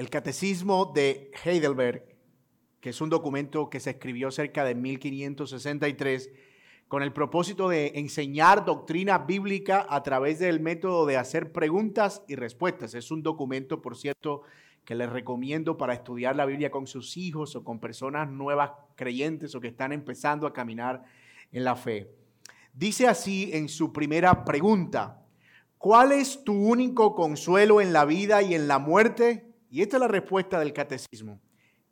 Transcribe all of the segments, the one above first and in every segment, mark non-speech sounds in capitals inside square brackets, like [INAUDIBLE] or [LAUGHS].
El Catecismo de Heidelberg, que es un documento que se escribió cerca de 1563, con el propósito de enseñar doctrina bíblica a través del método de hacer preguntas y respuestas. Es un documento, por cierto, que les recomiendo para estudiar la Biblia con sus hijos o con personas nuevas creyentes o que están empezando a caminar en la fe. Dice así en su primera pregunta, ¿cuál es tu único consuelo en la vida y en la muerte? Y esta es la respuesta del catecismo.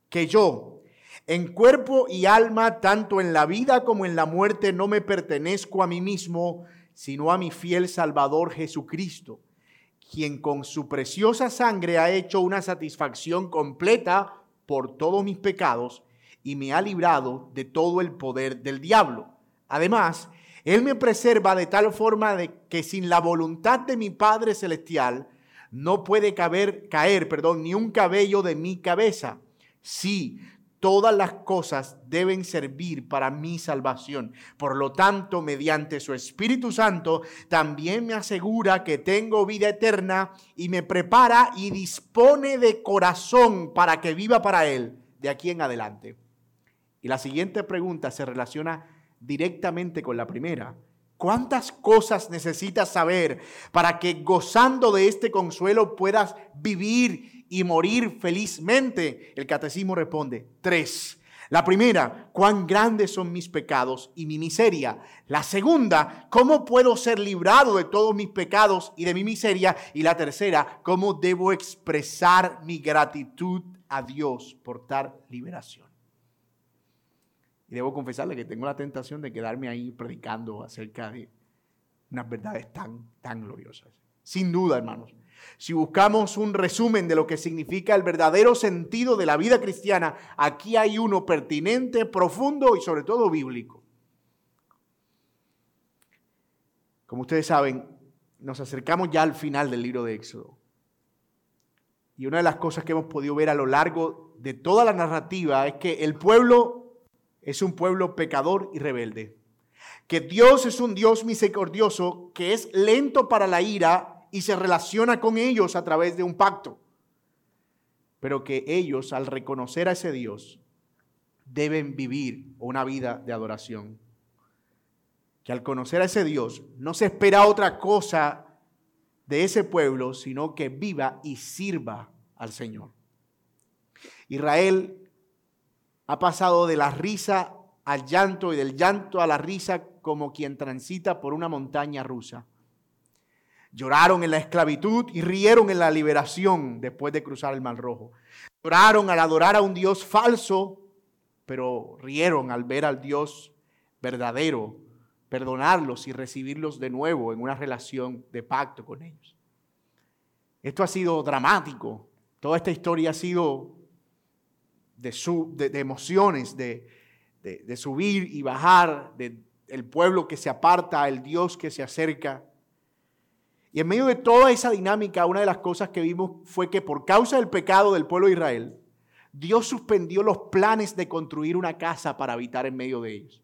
Que yo, en cuerpo y alma, tanto en la vida como en la muerte, no me pertenezco a mí mismo, sino a mi fiel Salvador Jesucristo, quien con su preciosa sangre ha hecho una satisfacción completa por todos mis pecados y me ha librado de todo el poder del diablo. Además, Él me preserva de tal forma de que sin la voluntad de mi Padre Celestial, no puede caber, caer perdón, ni un cabello de mi cabeza. Sí, todas las cosas deben servir para mi salvación. Por lo tanto, mediante su Espíritu Santo, también me asegura que tengo vida eterna y me prepara y dispone de corazón para que viva para Él de aquí en adelante. Y la siguiente pregunta se relaciona directamente con la primera. ¿Cuántas cosas necesitas saber para que gozando de este consuelo puedas vivir y morir felizmente? El catecismo responde, tres. La primera, cuán grandes son mis pecados y mi miseria. La segunda, cómo puedo ser librado de todos mis pecados y de mi miseria. Y la tercera, cómo debo expresar mi gratitud a Dios por tal liberación. Y debo confesarle que tengo la tentación de quedarme ahí predicando acerca de unas verdades tan, tan gloriosas. Sin duda, hermanos. Si buscamos un resumen de lo que significa el verdadero sentido de la vida cristiana, aquí hay uno pertinente, profundo y sobre todo bíblico. Como ustedes saben, nos acercamos ya al final del libro de Éxodo. Y una de las cosas que hemos podido ver a lo largo de toda la narrativa es que el pueblo es un pueblo pecador y rebelde. Que Dios es un Dios misericordioso que es lento para la ira y se relaciona con ellos a través de un pacto. Pero que ellos, al reconocer a ese Dios, deben vivir una vida de adoración. Que al conocer a ese Dios no se espera otra cosa de ese pueblo, sino que viva y sirva al Señor. Israel ha pasado de la risa al llanto y del llanto a la risa como quien transita por una montaña rusa. Lloraron en la esclavitud y rieron en la liberación después de cruzar el Mar Rojo. Lloraron al adorar a un Dios falso, pero rieron al ver al Dios verdadero, perdonarlos y recibirlos de nuevo en una relación de pacto con ellos. Esto ha sido dramático. Toda esta historia ha sido de, su, de, emociones, de, de, subir y bajar, del pueblo que se aparta, el Dios que se acerca. Y en medio de toda esa dinámica, una de las cosas que vimos fue que por causa del pecado del pueblo de Israel, Dios suspendió los planes de construir una casa para habitar en medio de ellos.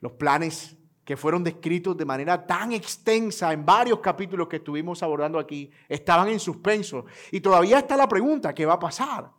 Los planes que fueron descritos de manera tan extensa en varios capítulos que estuvimos abordando aquí, estaban en suspenso. Y todavía está la pregunta, ¿qué va a pasar?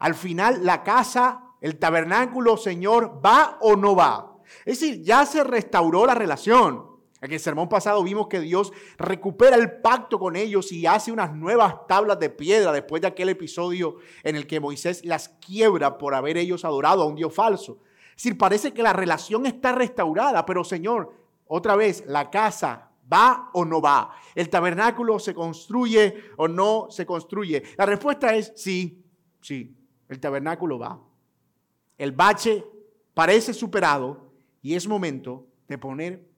Al final, la casa, el tabernáculo, Señor, ¿va o no va? Es decir, ya se restauró la relación. En el sermón pasado vimos que Dios recupera el pacto con ellos y hace unas nuevas tablas de piedra después de aquel episodio en el que Moisés las quiebra por haber ellos adorado a un Dios falso. Es decir, parece que la relación está restaurada, pero Señor, otra vez, la casa ¿Va o no va? ¿El tabernáculo se construye o no se construye? La respuesta es sí, sí el tabernáculo va. El bache parece superado y es momento de poner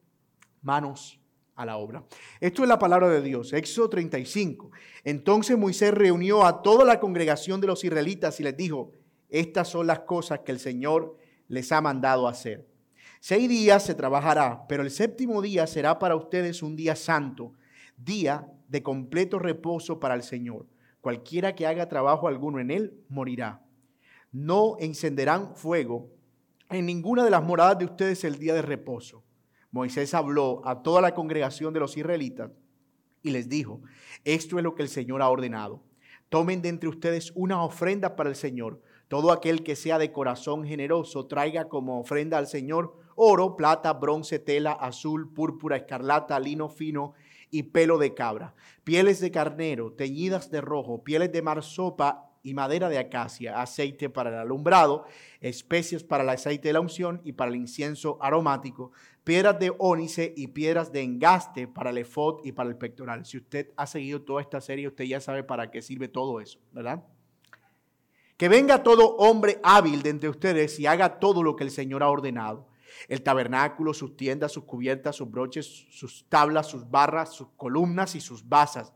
manos a la obra. Esto es la palabra de Dios, Éxodo 35. Entonces Moisés reunió a toda la congregación de los israelitas y les dijo, estas son las cosas que el Señor les ha mandado hacer. Seis días se trabajará, pero el séptimo día será para ustedes un día santo, día de completo reposo para el Señor. Cualquiera que haga trabajo alguno en él morirá. No encenderán fuego en ninguna de las moradas de ustedes el día de reposo. Moisés habló a toda la congregación de los israelitas y les dijo, esto es lo que el Señor ha ordenado. Tomen de entre ustedes una ofrenda para el Señor. Todo aquel que sea de corazón generoso traiga como ofrenda al Señor oro, plata, bronce, tela, azul, púrpura, escarlata, lino fino y pelo de cabra, pieles de carnero, teñidas de rojo, pieles de marsopa y madera de acacia, aceite para el alumbrado, especias para el aceite de la unción y para el incienso aromático, piedras de ónice y piedras de engaste para el efod y para el pectoral. Si usted ha seguido toda esta serie, usted ya sabe para qué sirve todo eso, ¿verdad? Que venga todo hombre hábil de entre ustedes y haga todo lo que el Señor ha ordenado. El tabernáculo, sus tiendas, sus cubiertas, sus broches, sus tablas, sus barras, sus columnas y sus basas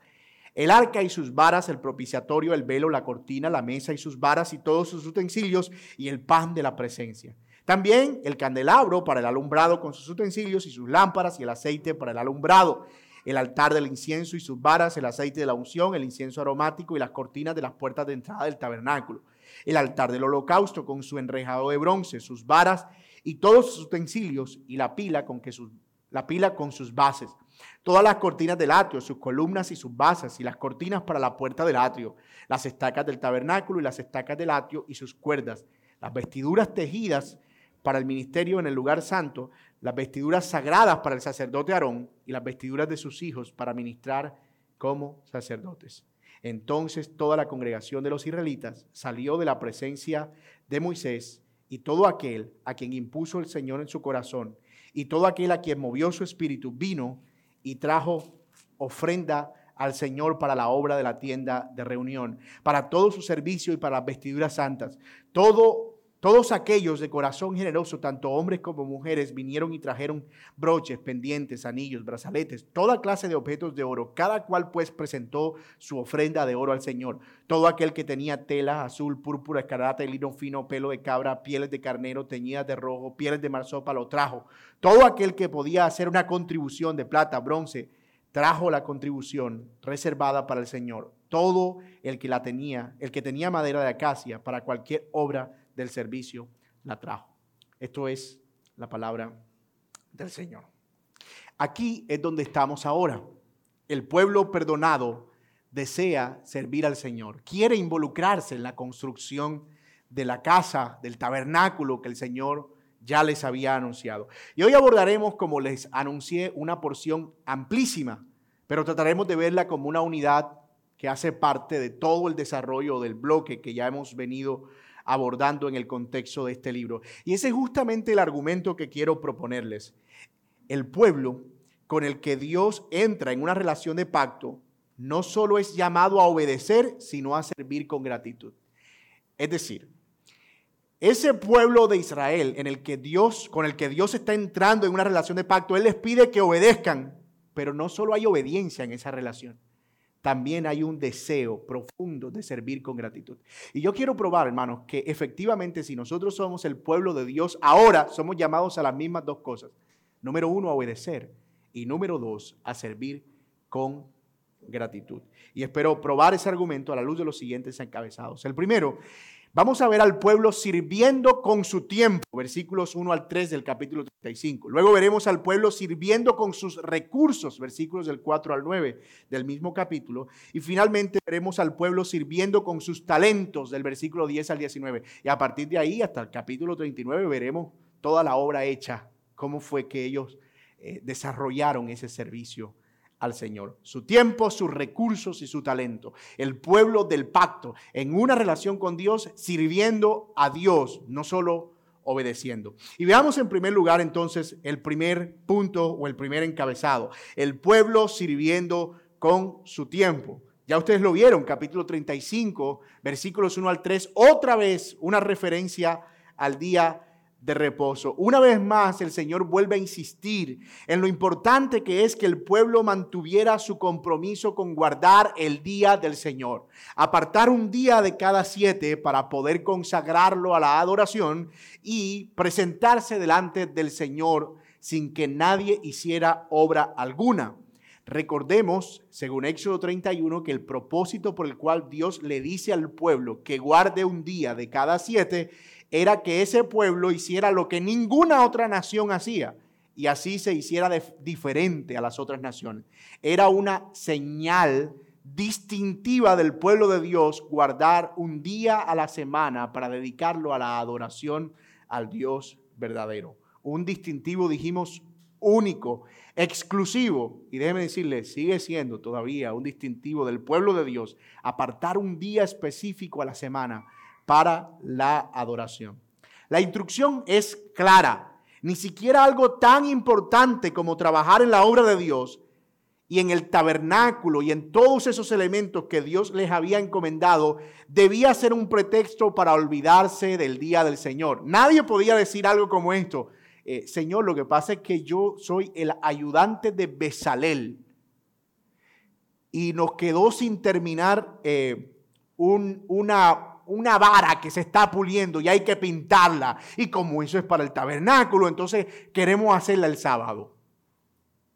el arca y sus varas, el propiciatorio, el velo, la cortina, la mesa y sus varas y todos sus utensilios y el pan de la presencia. También el candelabro para el alumbrado con sus utensilios y sus lámparas y el aceite para el alumbrado. El altar del incienso y sus varas, el aceite de la unción, el incienso aromático y las cortinas de las puertas de entrada del tabernáculo. El altar del holocausto con su enrejado de bronce, sus varas y todos sus utensilios y la pila con que sus, la pila con sus bases Todas las cortinas del atrio, sus columnas y sus basas, y las cortinas para la puerta del atrio, las estacas del tabernáculo y las estacas del atrio y sus cuerdas, las vestiduras tejidas para el ministerio en el lugar santo, las vestiduras sagradas para el sacerdote Aarón y las vestiduras de sus hijos para ministrar como sacerdotes. Entonces toda la congregación de los israelitas salió de la presencia de Moisés y todo aquel a quien impuso el Señor en su corazón y todo aquel a quien movió su espíritu vino y trajo ofrenda al Señor para la obra de la tienda de reunión, para todo su servicio y para las vestiduras santas. Todo, todos aquellos de corazón generoso, tanto hombres como mujeres, vinieron y trajeron broches, pendientes, anillos, brazaletes, toda clase de objetos de oro. Cada cual pues presentó su ofrenda de oro al Señor. Todo aquel que tenía tela azul, púrpura, escarlata lino fino, pelo de cabra, pieles de carnero, teñidas de rojo, pieles de marsopa, lo trajo todo aquel que podía hacer una contribución de plata, bronce, trajo la contribución reservada para el Señor. Todo el que la tenía, el que tenía madera de acacia para cualquier obra del servicio, la trajo. Esto es la palabra del Señor. Aquí es donde estamos ahora. El pueblo perdonado desea servir al Señor, quiere involucrarse en la construcción de la casa, del tabernáculo que el Señor ya les había anunciado. Y hoy abordaremos, como les anuncié, una porción amplísima, pero trataremos de verla como una unidad que hace parte de todo el desarrollo del bloque que ya hemos venido abordando en el contexto de este libro. Y ese es justamente el argumento que quiero proponerles. El pueblo con el que Dios entra en una relación de pacto no solo es llamado a obedecer, sino a servir con gratitud. Es decir, ese pueblo de Israel en el que Dios, con el que Dios está entrando en una relación de pacto, Él les pide que obedezcan, pero no solo hay obediencia en esa relación, también hay un deseo profundo de servir con gratitud. Y yo quiero probar, hermanos, que efectivamente si nosotros somos el pueblo de Dios, ahora somos llamados a las mismas dos cosas. Número uno, a obedecer. Y número dos, a servir con gratitud. Y espero probar ese argumento a la luz de los siguientes encabezados. El primero Vamos a ver al pueblo sirviendo con su tiempo, versículos 1 al 3 del capítulo 35. Luego veremos al pueblo sirviendo con sus recursos, versículos del 4 al 9 del mismo capítulo. Y finalmente veremos al pueblo sirviendo con sus talentos, del versículo 10 al 19. Y a partir de ahí hasta el capítulo 39 veremos toda la obra hecha, cómo fue que ellos eh, desarrollaron ese servicio al Señor, su tiempo, sus recursos y su talento. El pueblo del pacto, en una relación con Dios, sirviendo a Dios, no solo obedeciendo. Y veamos en primer lugar entonces el primer punto o el primer encabezado, el pueblo sirviendo con su tiempo. Ya ustedes lo vieron, capítulo 35, versículos 1 al 3, otra vez una referencia al día de reposo. Una vez más, el Señor vuelve a insistir en lo importante que es que el pueblo mantuviera su compromiso con guardar el día del Señor. Apartar un día de cada siete para poder consagrarlo a la adoración y presentarse delante del Señor sin que nadie hiciera obra alguna. Recordemos, según Éxodo 31, que el propósito por el cual Dios le dice al pueblo que guarde un día de cada siete era que ese pueblo hiciera lo que ninguna otra nación hacía y así se hiciera diferente a las otras naciones. Era una señal distintiva del pueblo de Dios guardar un día a la semana para dedicarlo a la adoración al Dios verdadero. Un distintivo, dijimos, único, exclusivo. Y déjeme decirle, sigue siendo todavía un distintivo del pueblo de Dios apartar un día específico a la semana para la adoración. La instrucción es clara. Ni siquiera algo tan importante como trabajar en la obra de Dios y en el tabernáculo y en todos esos elementos que Dios les había encomendado, debía ser un pretexto para olvidarse del día del Señor. Nadie podía decir algo como esto. Eh, Señor, lo que pasa es que yo soy el ayudante de Besalel y nos quedó sin terminar eh, una, una vara que se está puliendo y hay que pintarla. Y como eso es para el tabernáculo, entonces queremos hacerla el sábado.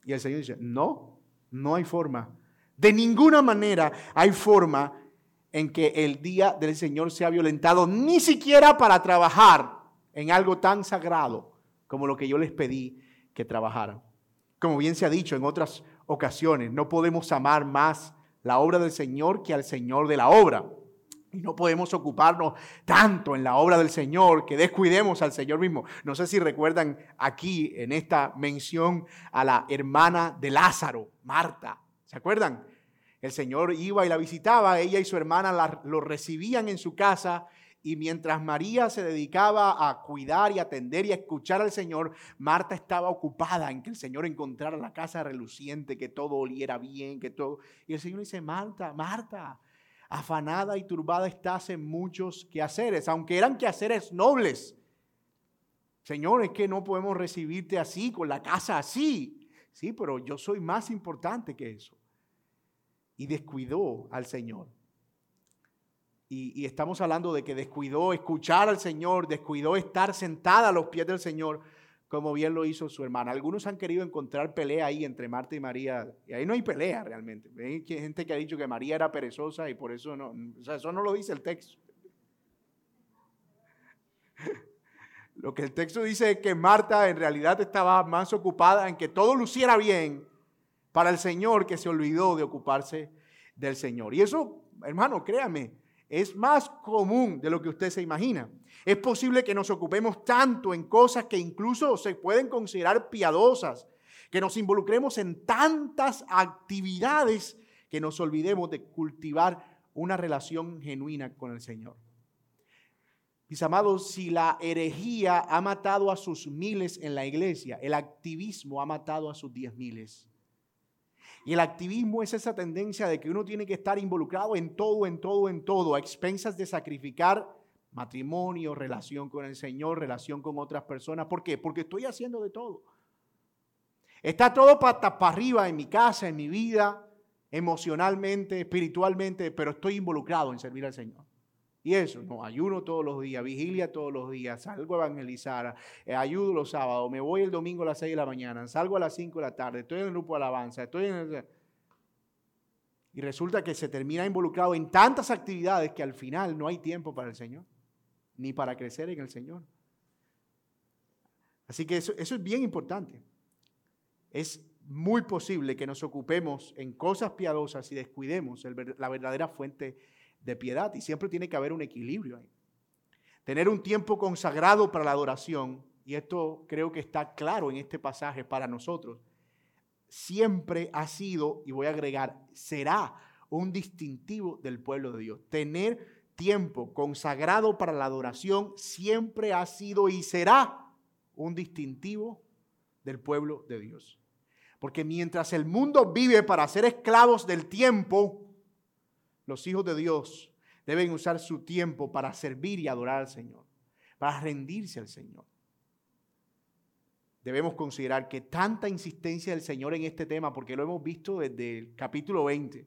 Y el Señor dice, no, no hay forma. De ninguna manera hay forma en que el día del Señor sea violentado, ni siquiera para trabajar en algo tan sagrado como lo que yo les pedí que trabajaran. Como bien se ha dicho en otras ocasiones, no podemos amar más la obra del Señor que al Señor de la obra. Y no podemos ocuparnos tanto en la obra del Señor que descuidemos al Señor mismo. No sé si recuerdan aquí en esta mención a la hermana de Lázaro, Marta. ¿Se acuerdan? El Señor iba y la visitaba, ella y su hermana lo recibían en su casa y mientras María se dedicaba a cuidar y atender y escuchar al Señor, Marta estaba ocupada en que el Señor encontrara la casa reluciente, que todo oliera bien, que todo... Y el Señor dice, Marta, Marta, afanada y turbada estás en muchos quehaceres, aunque eran quehaceres nobles. Señor, es que no podemos recibirte así, con la casa así. Sí, pero yo soy más importante que eso. Y descuidó al Señor. Y, y, estamos hablando de que descuidó escuchar al Señor, descuidó estar sentada a los pies del Señor como bien lo hizo su hermana. Algunos han querido encontrar pelea ahí entre Marta y María, y ahí no hay pelea realmente. Hay gente que ha dicho que María era perezosa y por eso no, o sea, eso no lo dice el texto. [LAUGHS] Lo que el texto dice es que Marta en realidad estaba más ocupada en que todo luciera bien para el Señor que se olvidó de ocuparse del Señor. Y eso, hermano, créame, es más común de lo que usted se imagina. Es posible que nos ocupemos tanto en cosas que incluso se pueden considerar piadosas, que nos involucremos en tantas actividades que nos olvidemos de cultivar una relación genuina con el Señor. Mis amados, si la herejía ha matado a sus miles en la iglesia, el activismo ha matado a sus diez miles. Y el activismo es esa tendencia de que uno tiene que estar involucrado en todo, en todo, en todo, a expensas de sacrificar matrimonio, relación con el Señor, relación con otras personas. ¿Por qué? Porque estoy haciendo de todo. Está todo para, arriba en mi casa, en mi vida, emocionalmente, espiritualmente, pero estoy involucrado en servir al Señor. Y eso, no, ayuno todos los días, vigilia todos los días, salgo a evangelizar, eh, ayudo los sábados, me voy el domingo a las 6 de la mañana, salgo a las 5 de la tarde, estoy en el grupo de alabanza, estoy en el... Y resulta que se termina involucrado en tantas actividades que al final no hay tiempo para el Señor ni para crecer en el Señor. Así que eso, es bien importante. Es muy posible que nos ocupemos en cosas piadosas y descuidemos la verdadera fuente de piedad. Y siempre tiene que haber un equilibrio ahí. Tener un tiempo consagrado para la adoración, y esto creo que está claro en este pasaje para nosotros, siempre ha sido, y voy a agregar, será un distintivo del pueblo de Dios. Tener tiempo consagrado para la adoración siempre ha sido y será un distintivo del pueblo de Dios. Porque mientras el mundo vive para ser esclavos del tiempo, los hijos de Dios deben usar su tiempo para servir y adorar al Señor, para rendirse al Señor. Debemos considerar que tanta insistencia del Señor en este tema, porque lo hemos visto desde el capítulo 20,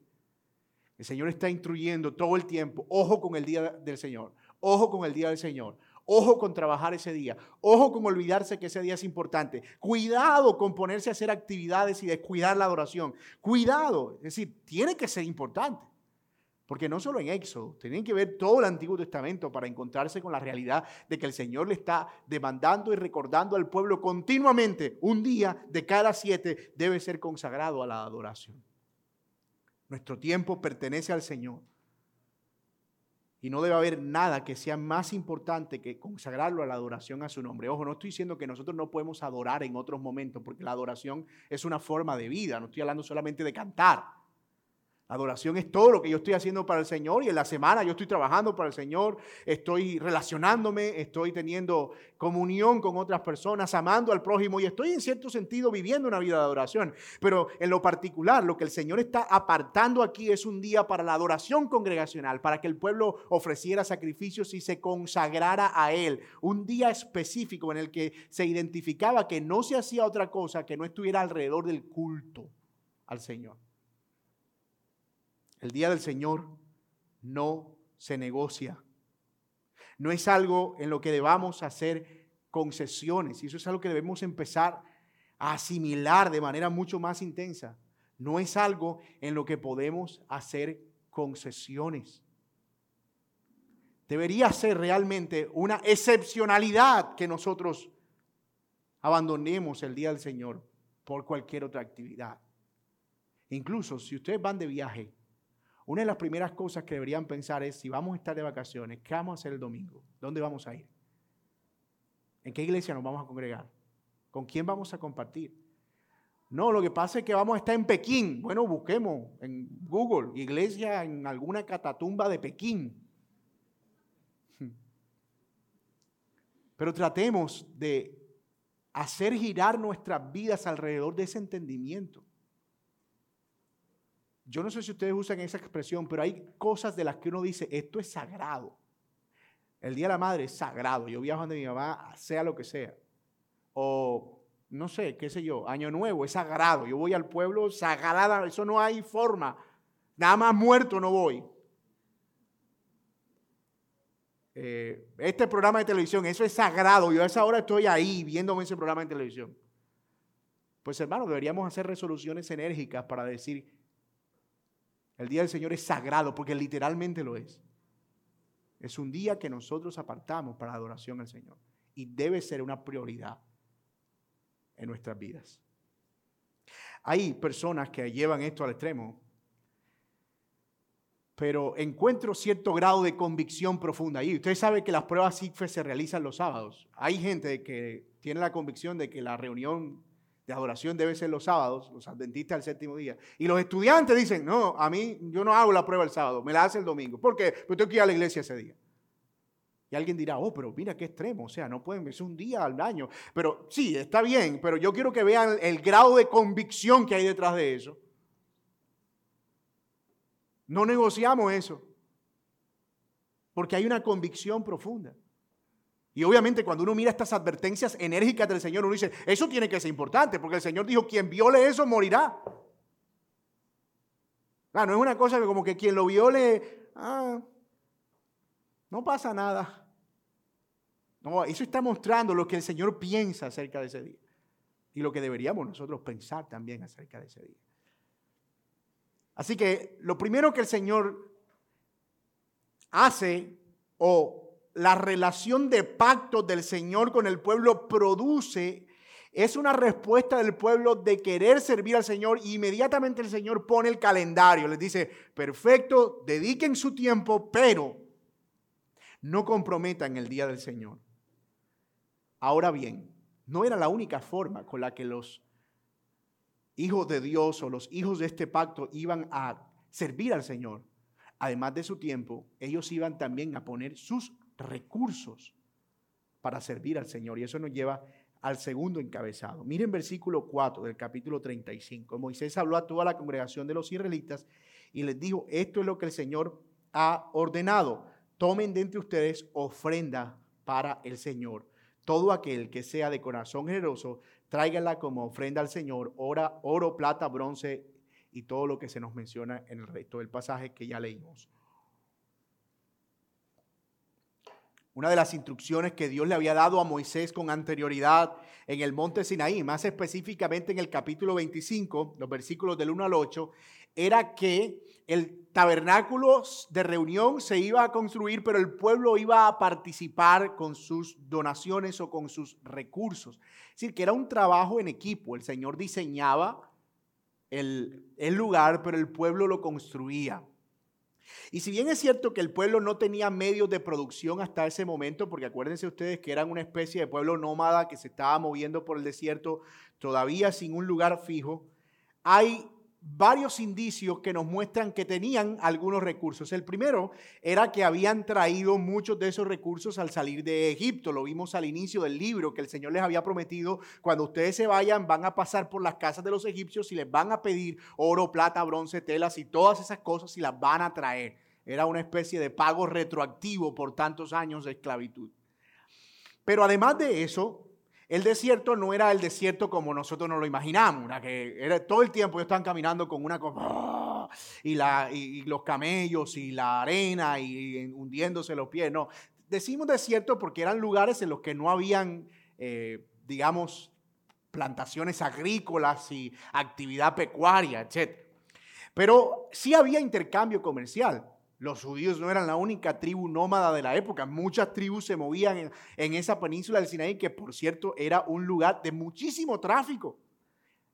el Señor está instruyendo todo el tiempo. Ojo con el día del Señor. Ojo con el día del Señor. Ojo con trabajar ese día. Ojo con olvidarse que ese día es importante. Cuidado con ponerse a hacer actividades y descuidar la adoración. Cuidado. Es decir, tiene que ser importante. Porque no solo en Éxodo, tienen que ver todo el Antiguo Testamento para encontrarse con la realidad de que el Señor le está demandando y recordando al pueblo continuamente, un día de cada siete debe ser consagrado a la adoración. Nuestro tiempo pertenece al Señor. Y no debe haber nada que sea más importante que consagrarlo a la adoración a su nombre. Ojo, no estoy diciendo que nosotros no podemos adorar en otros momentos, porque la adoración es una forma de vida. No estoy hablando solamente de cantar. Adoración es todo lo que yo estoy haciendo para el Señor y en la semana yo estoy trabajando para el Señor, estoy relacionándome, estoy teniendo comunión con otras personas, amando al prójimo y estoy en cierto sentido viviendo una vida de adoración. Pero en lo particular, lo que el Señor está apartando aquí es un día para la adoración congregacional, para que el pueblo ofreciera sacrificios y se consagrara a Él. Un día específico en el que se identificaba que no se hacía otra cosa que no estuviera alrededor del culto al Señor. El día del Señor no se negocia. No es algo en lo que debamos hacer concesiones. Y eso es algo que debemos empezar a asimilar de manera mucho más intensa. No es algo en lo que podemos hacer concesiones. Debería ser realmente una excepcionalidad que nosotros abandonemos el día del Señor por cualquier otra actividad. Incluso si ustedes van de viaje, una de las primeras cosas que deberían pensar es, si vamos a estar de vacaciones, ¿qué vamos a hacer el domingo? ¿Dónde vamos a ir? ¿En qué iglesia nos vamos a congregar? ¿Con quién vamos a compartir? No, lo que pasa es que vamos a estar en Pekín. Bueno, busquemos en Google, iglesia en alguna catatumba de Pekín. Pero tratemos de hacer girar nuestras vidas alrededor de ese entendimiento. Yo no sé si ustedes usan esa expresión, pero hay cosas de las que uno dice, esto es sagrado. El Día de la Madre es sagrado. Yo viajo donde mi mamá, sea lo que sea. O, no sé, qué sé yo, Año Nuevo es sagrado. Yo voy al pueblo sagrada, eso no hay forma. Nada más muerto no voy. Eh, este programa de televisión, eso es sagrado. Yo a esa hora estoy ahí viéndome ese programa de televisión. Pues hermano, deberíamos hacer resoluciones enérgicas para decir, el día del Señor es sagrado porque literalmente lo es. Es un día que nosotros apartamos para adoración al Señor y debe ser una prioridad en nuestras vidas. Hay personas que llevan esto al extremo, pero encuentro cierto grado de convicción profunda ahí. Usted sabe que las pruebas CICFE se realizan los sábados. Hay gente que tiene la convicción de que la reunión de adoración debe ser los sábados, los adventistas el séptimo día. Y los estudiantes dicen, no, a mí yo no hago la prueba el sábado, me la hace el domingo. ¿Por qué? Porque tengo que ir a la iglesia ese día. Y alguien dirá, oh, pero mira qué extremo, o sea, no pueden, es un día al año. Pero sí, está bien, pero yo quiero que vean el grado de convicción que hay detrás de eso. No negociamos eso, porque hay una convicción profunda. Y obviamente cuando uno mira estas advertencias enérgicas del Señor, uno dice, eso tiene que ser importante, porque el Señor dijo, quien viole eso morirá. no es una cosa que como que quien lo viole, ah, no pasa nada. No, eso está mostrando lo que el Señor piensa acerca de ese día. Y lo que deberíamos nosotros pensar también acerca de ese día. Así que lo primero que el Señor hace o la relación de pacto del Señor con el pueblo produce es una respuesta del pueblo de querer servir al Señor y inmediatamente el Señor pone el calendario, les dice, perfecto, dediquen su tiempo, pero no comprometan el día del Señor. Ahora bien, no era la única forma con la que los hijos de Dios o los hijos de este pacto iban a servir al Señor. Además de su tiempo, ellos iban también a poner sus recursos para servir al Señor. Y eso nos lleva al segundo encabezado. Miren versículo 4 del capítulo 35. Moisés habló a toda la congregación de los israelitas y les dijo, esto es lo que el Señor ha ordenado. Tomen de entre ustedes ofrenda para el Señor. Todo aquel que sea de corazón generoso, tráigala como ofrenda al Señor, oro, oro, plata, bronce y todo lo que se nos menciona en el resto del pasaje que ya leímos. Una de las instrucciones que Dios le había dado a Moisés con anterioridad en el monte Sinaí, más específicamente en el capítulo 25, los versículos del 1 al 8, era que el tabernáculo de reunión se iba a construir, pero el pueblo iba a participar con sus donaciones o con sus recursos. Es decir, que era un trabajo en equipo. El Señor diseñaba el, el lugar, pero el pueblo lo construía. Y si bien es cierto que el pueblo no tenía medios de producción hasta ese momento, porque acuérdense ustedes que eran una especie de pueblo nómada que se estaba moviendo por el desierto, todavía sin un lugar fijo, hay varios indicios que nos muestran que tenían algunos recursos. El primero era que habían traído muchos de esos recursos al salir de Egipto. Lo vimos al inicio del libro, que el Señor les había prometido, cuando ustedes se vayan, van a pasar por las casas de los egipcios y les van a pedir oro, plata, bronce, telas y todas esas cosas y las van a traer. Era una especie de pago retroactivo por tantos años de esclavitud. Pero además de eso, el desierto no era el desierto como nosotros nos lo imaginamos, que era todo el tiempo ellos estaban caminando con una cosa y, los camellos y la arena y, hundiéndose los pies. No, decimos desierto porque eran lugares en los que no habían, eh, digamos, plantaciones agrícolas y actividad pecuaria, etc. Pero sí había intercambio comercial. Los judíos no eran la única tribu nómada de la época. Muchas tribus se movían en, esa península del Sinaí, que por cierto era un lugar de muchísimo tráfico.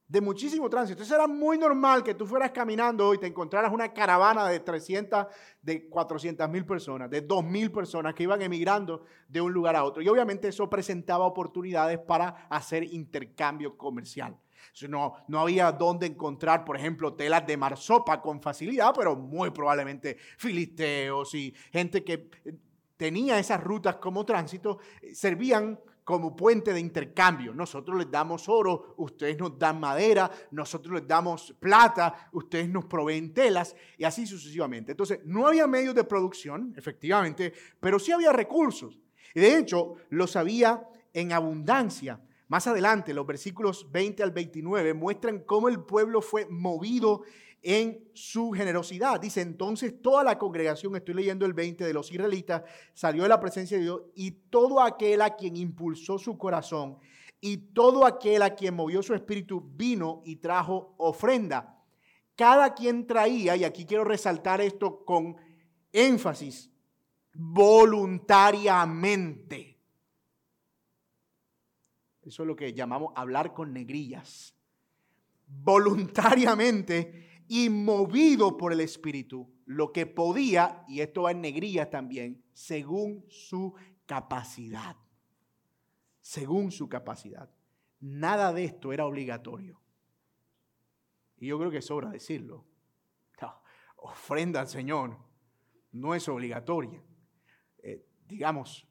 De muchísimo tránsito. Entonces era muy normal que tú fueras caminando y te encontraras una caravana de 300, de 400 mil personas, de 2 mil personas que iban emigrando de un lugar a otro. Y obviamente eso presentaba oportunidades para hacer intercambio comercial. No, no había dónde encontrar, por ejemplo, telas de marsopa con facilidad, pero muy probablemente filisteos y gente que eh, tenía esas rutas como tránsito, eh, servían como puente de intercambio. Nosotros les damos oro, ustedes nos dan madera, nosotros les damos plata, ustedes nos proveen telas y así sucesivamente. Entonces, no había medios de producción, efectivamente, pero sí había recursos. Y de hecho, los había en abundancia. Más adelante, los versículos 20 al 29 muestran cómo el pueblo fue movido en su generosidad. Dice, entonces toda la congregación, estoy leyendo el 20 de los israelitas, salió de la presencia de Dios y todo aquel a quien impulsó su corazón y todo aquel a quien movió su espíritu vino y trajo ofrenda. Cada quien traía, y aquí quiero resaltar esto con énfasis, voluntariamente. Eso es lo que llamamos hablar con negrillas. Voluntariamente y movido por el Espíritu, lo que podía, y esto va en negrillas también, según su capacidad. Según su capacidad. Nada de esto era obligatorio. Y yo creo que sobra decirlo. ofrenda al Señor no es obligatoria. Eh, digamos,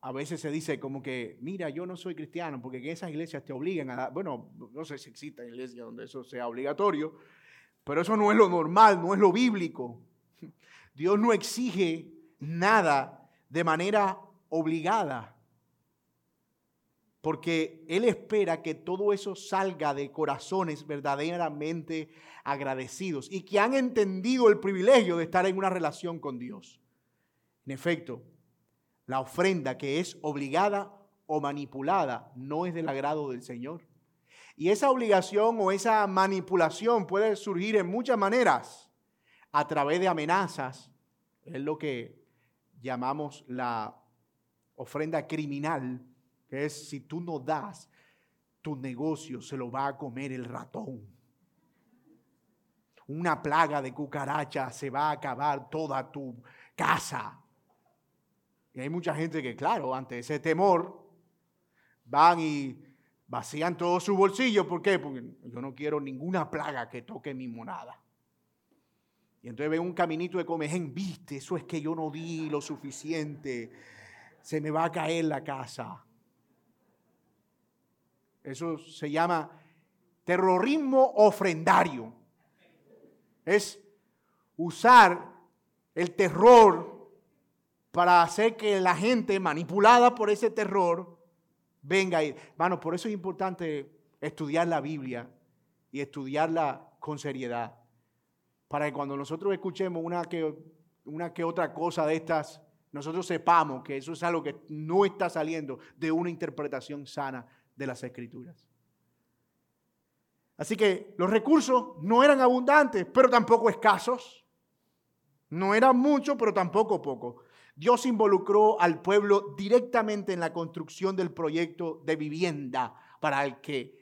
a veces se dice como que, mira, yo no soy cristiano, porque que esas iglesias te obligan a dar, bueno, no sé si existen iglesias donde eso sea obligatorio, pero eso no es lo normal, no es lo bíblico. Dios no exige nada de manera obligada, porque Él espera que todo eso salga de corazones verdaderamente agradecidos y que han entendido el privilegio de estar en una relación con Dios. En efecto, la ofrenda que es obligada o manipulada no es del agrado del Señor. Y esa obligación o esa manipulación puede surgir en muchas maneras, a través de amenazas, es lo que llamamos la ofrenda criminal, que es si tú no das, tu negocio se lo va a comer el ratón. Una plaga de cucaracha se va a acabar toda tu casa. Y hay mucha gente que, claro, ante ese temor, van y vacían todo su bolsillo. ¿Por qué? Porque yo no quiero ninguna plaga que toque mi monada. Y entonces ven un caminito de comején, viste, eso es que yo no di lo suficiente, se me va a caer la casa. Eso se llama terrorismo ofrendario. Es usar el terror para hacer que la gente manipulada por ese terror venga y, bueno, por eso es importante estudiar la Biblia y estudiarla con seriedad, para que cuando nosotros escuchemos una que, una que otra cosa de estas, nosotros sepamos que eso es algo que no está saliendo de una interpretación sana de las escrituras. Así que los recursos no eran abundantes, pero tampoco escasos. No eran mucho, pero tampoco poco. Dios involucró al pueblo directamente en la construcción del proyecto de vivienda para el que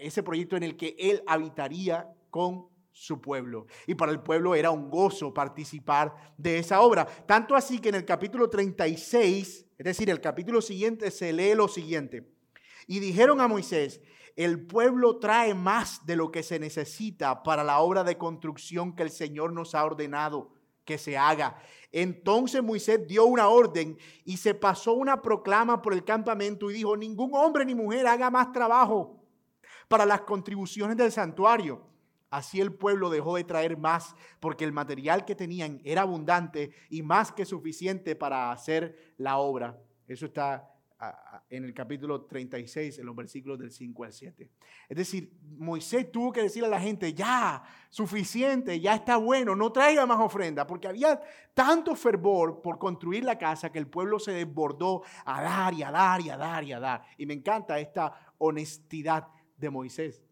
ese proyecto en el que Él habitaría con su pueblo. Y para el pueblo era un gozo participar de esa obra. Tanto así que en el capítulo 36, es decir, el capítulo siguiente, se lee lo siguiente. Y dijeron a Moisés, el pueblo trae más de lo que se necesita para la obra de construcción que el Señor nos ha ordenado que se haga. Entonces Moisés dio una orden y se pasó una proclama por el campamento y dijo, ningún hombre ni mujer haga más trabajo para las contribuciones del santuario. Así el pueblo dejó de traer más porque el material que tenían era abundante y más que suficiente para hacer la obra. Eso está en el capítulo 36, en los versículos del 5 al 7. Es decir, Moisés tuvo que decirle a la gente, ya, suficiente, ya está bueno, no traiga más ofrenda, porque había tanto fervor por construir la casa que el pueblo se desbordó a dar y a dar y a dar y a dar. Y me encanta esta honestidad de Moisés.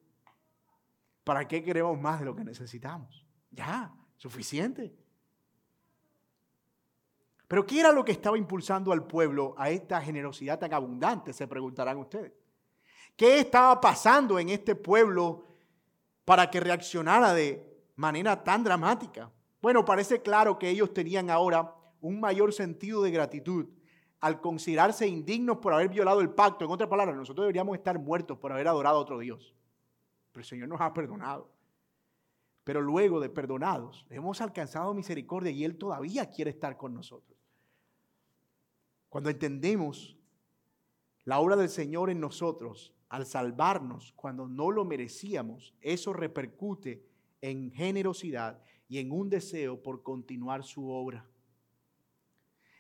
¿Para qué queremos más de lo que necesitamos? Ya, suficiente. Pero ¿qué era lo que estaba impulsando al pueblo a esta generosidad tan abundante? Se preguntarán ustedes. ¿Qué estaba pasando en este pueblo para que reaccionara de manera tan dramática? Bueno, parece claro que ellos tenían ahora un mayor sentido de gratitud al considerarse indignos por haber violado el pacto. En otras palabras, nosotros deberíamos estar muertos por haber adorado a otro Dios. Pero el Señor nos ha perdonado. Pero luego de perdonados, hemos alcanzado misericordia y Él todavía quiere estar con nosotros. Cuando entendemos la obra del Señor en nosotros, al salvarnos cuando no lo merecíamos, eso repercute en generosidad y en un deseo por continuar su obra.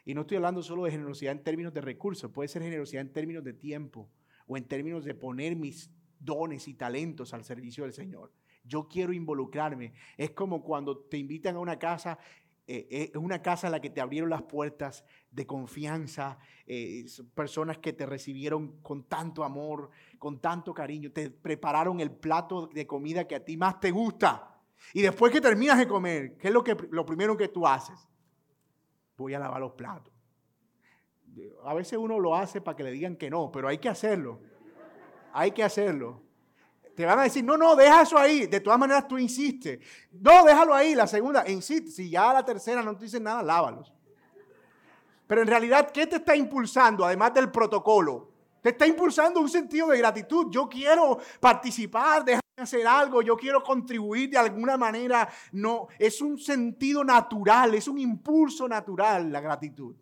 Y no estoy hablando solo de generosidad en términos de recursos, puede ser generosidad en términos de tiempo o en términos de poner mis dones y talentos al servicio del Señor. Yo quiero involucrarme. Es como cuando te invitan a una casa eh, eh, es una casa en la que te abrieron las puertas de confianza, eh, personas que te recibieron con tanto amor, con tanto cariño, te prepararon el plato de comida que a ti más te gusta. Y después que terminas de comer, ¿qué es lo, que, lo primero que tú haces? Voy a lavar los platos. A veces uno lo hace para que le digan que no, pero hay que hacerlo. Hay que hacerlo. Te van a decir, no, no, deja eso ahí. De todas maneras tú insistes. No, déjalo ahí. La segunda, insiste. Si ya la tercera no te dicen nada, lávalos. Pero en realidad, ¿qué te está impulsando, además del protocolo? Te está impulsando un sentido de gratitud. Yo quiero participar, déjame hacer algo, yo quiero contribuir de alguna manera. No, es un sentido natural, es un impulso natural la gratitud.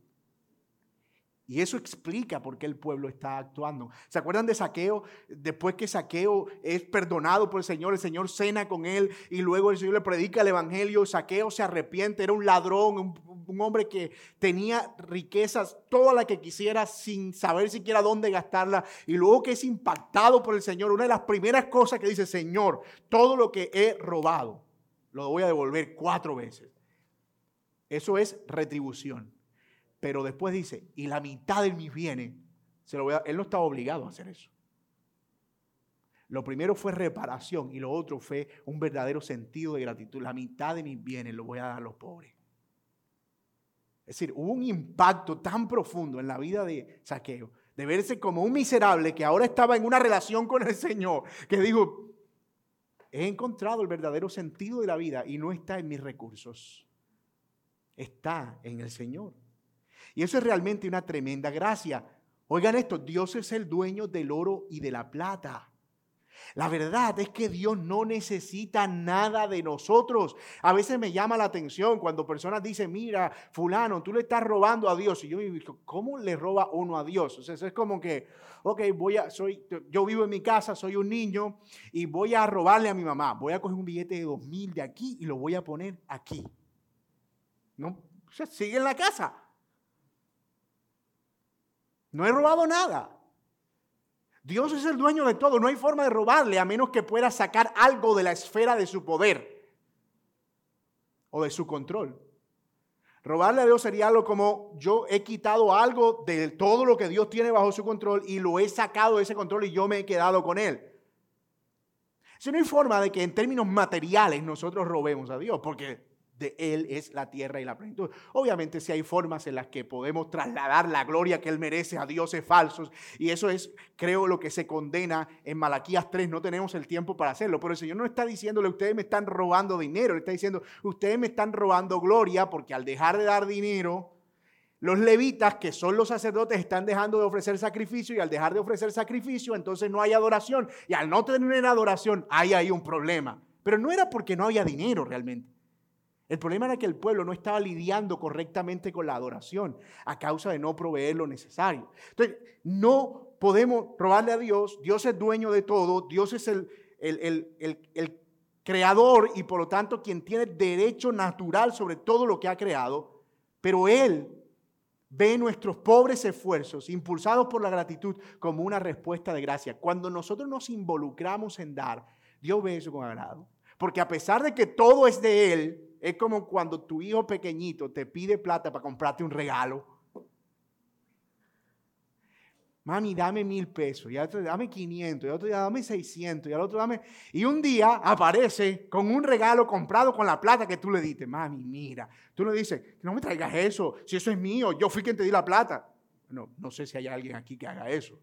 Y eso explica por qué el pueblo está actuando. ¿Se acuerdan de Saqueo? Después que Saqueo es perdonado por el Señor, el Señor cena con él y luego el Señor le predica el Evangelio. Saqueo se arrepiente, era un ladrón, un, hombre que tenía riquezas, toda la que quisiera sin saber siquiera dónde gastarla. Y luego que es impactado por el Señor, una de las primeras cosas que dice, Señor, todo lo que he robado, lo voy a devolver cuatro veces. Eso es retribución. Pero después dice, y la mitad de mis bienes, se lo voy a, él no estaba obligado a hacer eso. Lo primero fue reparación y lo otro fue un verdadero sentido de gratitud. La mitad de mis bienes lo voy a dar a los pobres. Es decir, hubo un impacto tan profundo en la vida de Saqueo, de verse como un miserable que ahora estaba en una relación con el Señor, que dijo, he encontrado el verdadero sentido de la vida y no está en mis recursos, está en el Señor. Y eso es realmente una tremenda gracia. Oigan esto, Dios es el dueño del oro y de la plata. La verdad es que Dios no necesita nada de nosotros. A veces me llama la atención cuando personas dicen, mira, fulano, tú le estás robando a Dios. Y yo me digo, ¿cómo le roba uno a Dios? O sea, es como que, ok, voy a, soy, yo vivo en mi casa, soy un niño y voy a robarle a mi mamá. Voy a coger un billete de dos mil de aquí y lo voy a poner aquí. No, o sea, sigue en la casa. No he robado nada. Dios es el dueño de todo. No hay forma de robarle a menos que pueda sacar algo de la esfera de su poder o de su control. Robarle a Dios sería algo como yo he quitado algo de todo lo que Dios tiene bajo su control y lo he sacado de ese control y yo me he quedado con él. Si no hay forma de que en términos materiales nosotros robemos a Dios, porque de Él es la tierra y la plenitud. Obviamente si hay formas en las que podemos trasladar la gloria que Él merece a dioses falsos y eso es, creo, lo que se condena en Malaquías 3. No tenemos el tiempo para hacerlo, pero el Señor no está diciéndole, ustedes me están robando dinero, le está diciendo, ustedes me están robando gloria porque al dejar de dar dinero, los levitas, que son los sacerdotes, están dejando de ofrecer sacrificio y al dejar de ofrecer sacrificio, entonces no hay adoración. Y al no tener adoración, hay ahí un problema. Pero no era porque no había dinero realmente. El problema era que el pueblo no estaba lidiando correctamente con la adoración a causa de no proveer lo necesario. Entonces, no podemos robarle a Dios. Dios es dueño de todo. Dios es el, el, creador y por lo tanto quien tiene derecho natural sobre todo lo que ha creado. Pero Él ve nuestros pobres esfuerzos, impulsados por la gratitud, como una respuesta de gracia. Cuando nosotros nos involucramos en dar, Dios ve eso con agrado. Porque a pesar de que todo es de Él, es como cuando tu hijo pequeñito te pide plata para comprarte un regalo. Mami, dame mil pesos, y otro dame 500, y otro día dame 600, y al otro dame... Y un día aparece con un regalo comprado con la plata que tú le diste. Mami, mira, tú le dices, no me traigas eso, si eso es mío, yo fui quien te di la plata. No, no sé si hay alguien aquí que haga eso.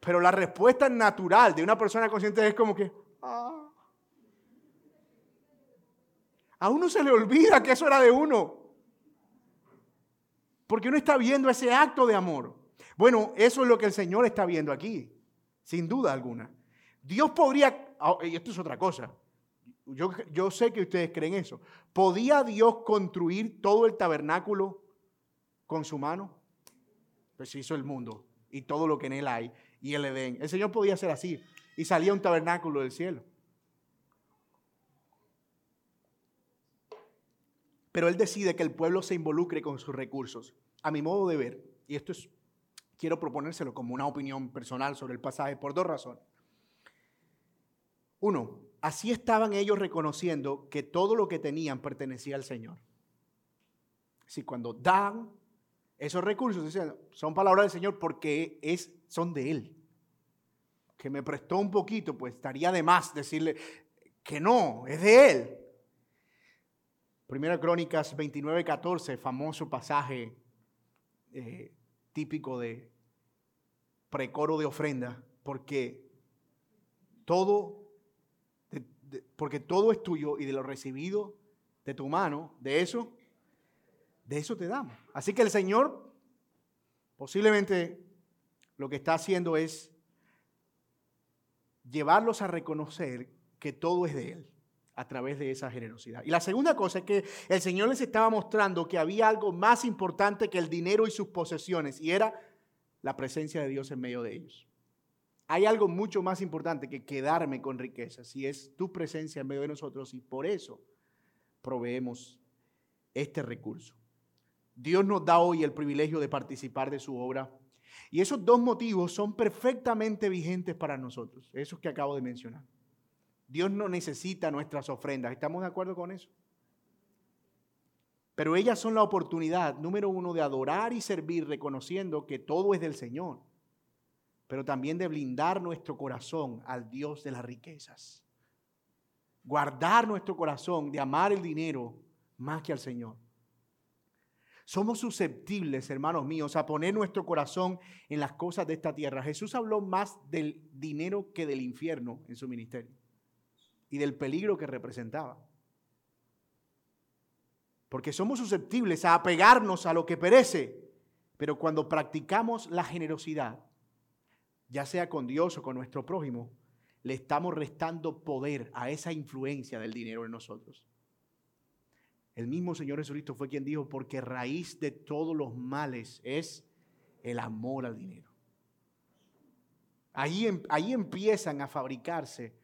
Pero la respuesta natural de una persona consciente es como que, ah, a uno se le olvida que eso era de uno. Porque uno está viendo ese acto de amor. Bueno, eso es lo que el Señor está viendo aquí, sin duda alguna. Dios podría, ah, y esto es otra cosa, yo, yo sé que ustedes creen eso, ¿podía Dios construir todo el tabernáculo con su mano? Pues hizo el mundo y todo lo que en él hay y el Edén. El Señor podía hacer así y salía un tabernáculo del cielo. Pero él decide que el pueblo se involucre con sus recursos. A mi modo de ver, y esto es, quiero proponérselo como una opinión personal sobre el pasaje por dos razones. Uno, así estaban ellos reconociendo que todo lo que tenían pertenecía al Señor. Si cuando dan esos recursos, son palabras del Señor porque es, son de Él. Que me prestó un poquito, pues estaría de más decirle que no, es de Él. Primera Crónicas 29, 14, famoso pasaje eh, típico de precoro de ofrenda, porque todo, porque todo es tuyo y de lo recibido de tu mano, de eso, de eso te damos. Así que el Señor posiblemente lo que está haciendo es llevarlos a reconocer que todo es de Él a través de esa generosidad. Y la segunda cosa es que el Señor les estaba mostrando que había algo más importante que el dinero y sus posesiones, y era la presencia de Dios en medio de ellos. Hay algo mucho más importante que quedarme con riquezas, y es tu presencia en medio de nosotros, y por eso proveemos este recurso. Dios nos da hoy el privilegio de participar de su obra, y esos dos motivos son perfectamente vigentes para nosotros, esos que acabo de mencionar. Dios no necesita nuestras ofrendas. ¿Estamos de acuerdo con eso? Pero ellas son la oportunidad, número uno, de adorar y servir reconociendo que todo es del Señor, pero también de blindar nuestro corazón al Dios de las riquezas. Guardar nuestro corazón de amar el dinero más que al Señor. Somos susceptibles, hermanos míos, a poner nuestro corazón en las cosas de esta tierra. Jesús habló más del dinero que del infierno en su ministerio y del peligro que representaba. Porque somos susceptibles a apegarnos a lo que perece, pero cuando practicamos la generosidad, ya sea con Dios o con nuestro prójimo, le estamos restando poder a esa influencia del dinero en nosotros. El mismo Señor Jesucristo fue quien dijo, porque raíz de todos los males es el amor al dinero. Ahí, em, empiezan a fabricarse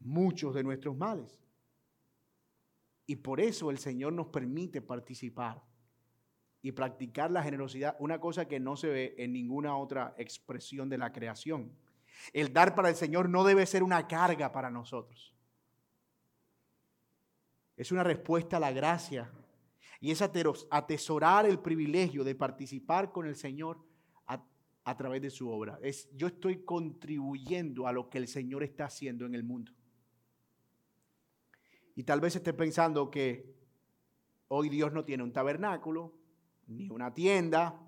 muchos de nuestros males. Y por eso el Señor nos permite participar y practicar la generosidad, una cosa que no se ve en ninguna otra expresión de la creación. El dar para el Señor no debe ser una carga para nosotros. Es una respuesta a la gracia y es atesorar el privilegio de participar con el Señor a, través de su obra. Es, yo estoy contribuyendo a lo que el Señor está haciendo en el mundo. Y tal vez esté pensando que hoy Dios no tiene un tabernáculo, ni una tienda,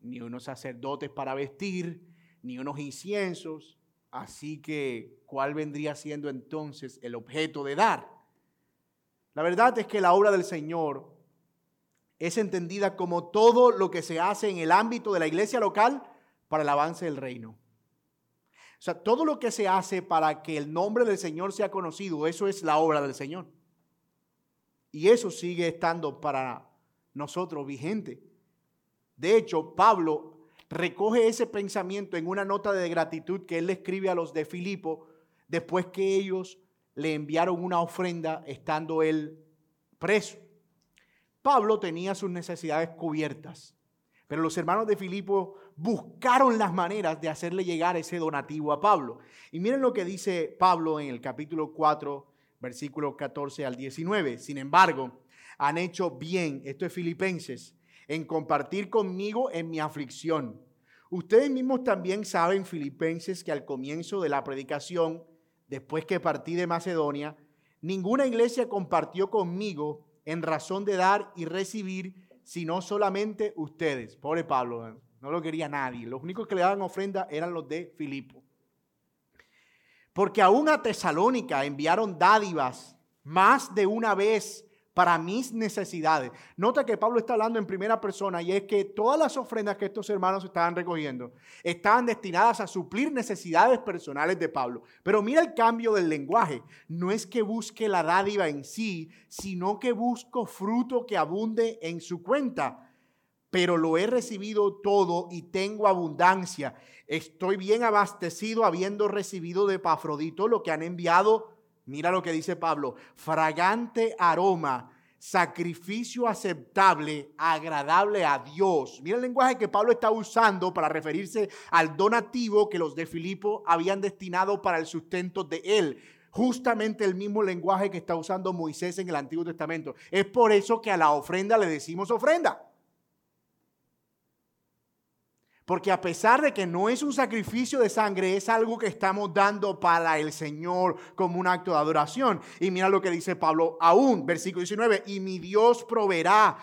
ni unos sacerdotes para vestir, ni unos inciensos. Así que, ¿cuál vendría siendo entonces el objeto de dar? La verdad es que la obra del Señor es entendida como todo lo que se hace en el ámbito de la iglesia local para el avance del reino. O sea, todo lo que se hace para que el nombre del Señor sea conocido, eso es la obra del Señor. Y eso sigue estando para nosotros vigente. De hecho, Pablo recoge ese pensamiento en una nota de gratitud que él le escribe a los de Filipo después que ellos le enviaron una ofrenda estando él preso. Pablo tenía sus necesidades cubiertas, pero los hermanos de Filipo buscaron las maneras de hacerle llegar ese donativo a Pablo. Y miren lo que dice Pablo en el capítulo 4, versículo 14 al 19. Sin embargo, han hecho bien, esto es Filipenses, en compartir conmigo en mi aflicción. Ustedes mismos también saben, Filipenses, que al comienzo de la predicación, después que partí de Macedonia, ninguna iglesia compartió conmigo en razón de dar y recibir, sino solamente ustedes. Pobre Pablo, ¿eh? No lo quería nadie. Los únicos que le daban ofrenda eran los de Filipo. Porque aún a Tesalónica enviaron dádivas más de una vez para mis necesidades. Nota que Pablo está hablando en primera persona y es que todas las ofrendas que estos hermanos estaban recogiendo estaban destinadas a suplir necesidades personales de Pablo. Pero mira el cambio del lenguaje. No es que busque la dádiva en sí, sino que busco fruto que abunde en su cuenta. Pero lo he recibido todo y tengo abundancia. Estoy bien abastecido habiendo recibido de Pafrodito lo que han enviado Mira lo que dice Pablo, fragante aroma, sacrificio aceptable, agradable a Dios. Mira el lenguaje que Pablo está usando para referirse al donativo que los de Filipo habían destinado para el sustento de él. Justamente el mismo lenguaje que está usando Moisés en el Antiguo Testamento. Es por eso que a la ofrenda le decimos ofrenda. Porque a pesar de que no es un sacrificio de sangre, es algo que estamos dando para el Señor como un acto de adoración. Y mira lo que dice Pablo aún, versículo 19, y mi Dios proveerá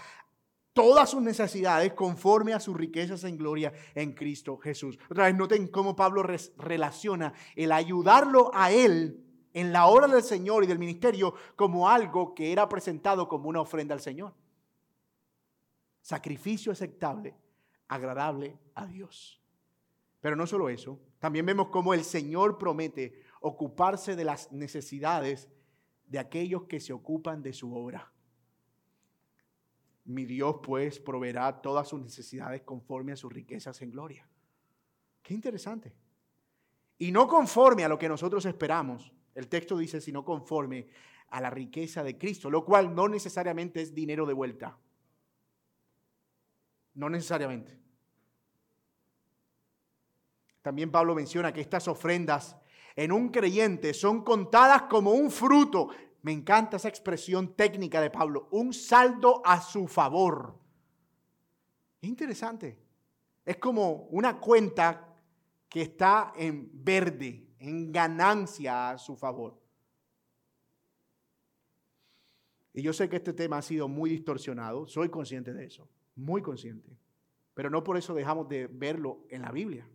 todas sus necesidades conforme a sus riquezas en gloria en Cristo Jesús. Otra vez noten cómo Pablo relaciona el ayudarlo a él en la obra del Señor y del ministerio como algo que era presentado como una ofrenda al Señor. Sacrificio aceptable agradable a Dios. Pero no solo eso, también vemos cómo el Señor promete ocuparse de las necesidades de aquellos que se ocupan de su obra. Mi Dios pues proveerá todas sus necesidades conforme a sus riquezas en gloria. Qué interesante. Y no conforme a lo que nosotros esperamos. El texto dice, sino conforme a la riqueza de Cristo, lo cual no necesariamente es dinero de vuelta. No necesariamente. También Pablo menciona que estas ofrendas en un creyente son contadas como un fruto. Me encanta esa expresión técnica de Pablo, un saldo a su favor. Es interesante. Es como una cuenta que está en verde, en ganancia a su favor. Y yo sé que este tema ha sido muy distorsionado, soy consciente de eso muy consciente. Pero no por eso dejamos de verlo en la Biblia.